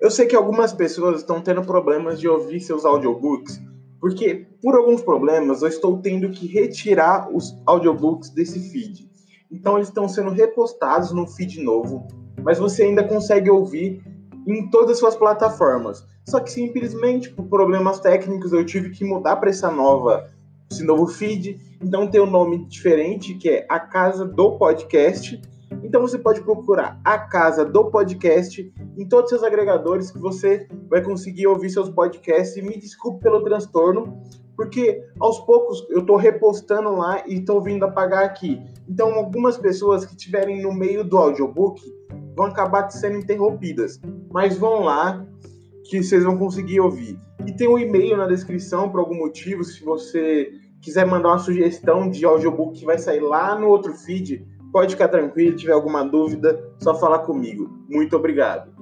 Eu sei que algumas pessoas estão tendo problemas de ouvir seus audiobooks, porque por alguns problemas eu estou tendo que retirar os audiobooks desse feed. Então eles estão sendo repostados no feed novo, mas você ainda consegue ouvir em todas as suas plataformas. Só que simplesmente por problemas técnicos eu tive que mudar para essa nova, esse novo feed. Então tem um nome diferente que é a Casa do Podcast. Então você pode procurar a Casa do Podcast em todos os seus agregadores que você vai conseguir ouvir seus podcasts. E me desculpe pelo transtorno, porque aos poucos eu estou repostando lá e estou vindo apagar aqui. Então algumas pessoas que estiverem no meio do audiobook vão acabar sendo interrompidas. Mas vão lá que vocês vão conseguir ouvir. E tem um e-mail na descrição por algum motivo, se você quiser mandar uma sugestão de audiobook que vai sair lá no outro feed, pode ficar tranquilo, se tiver alguma dúvida, só falar comigo. Muito obrigado.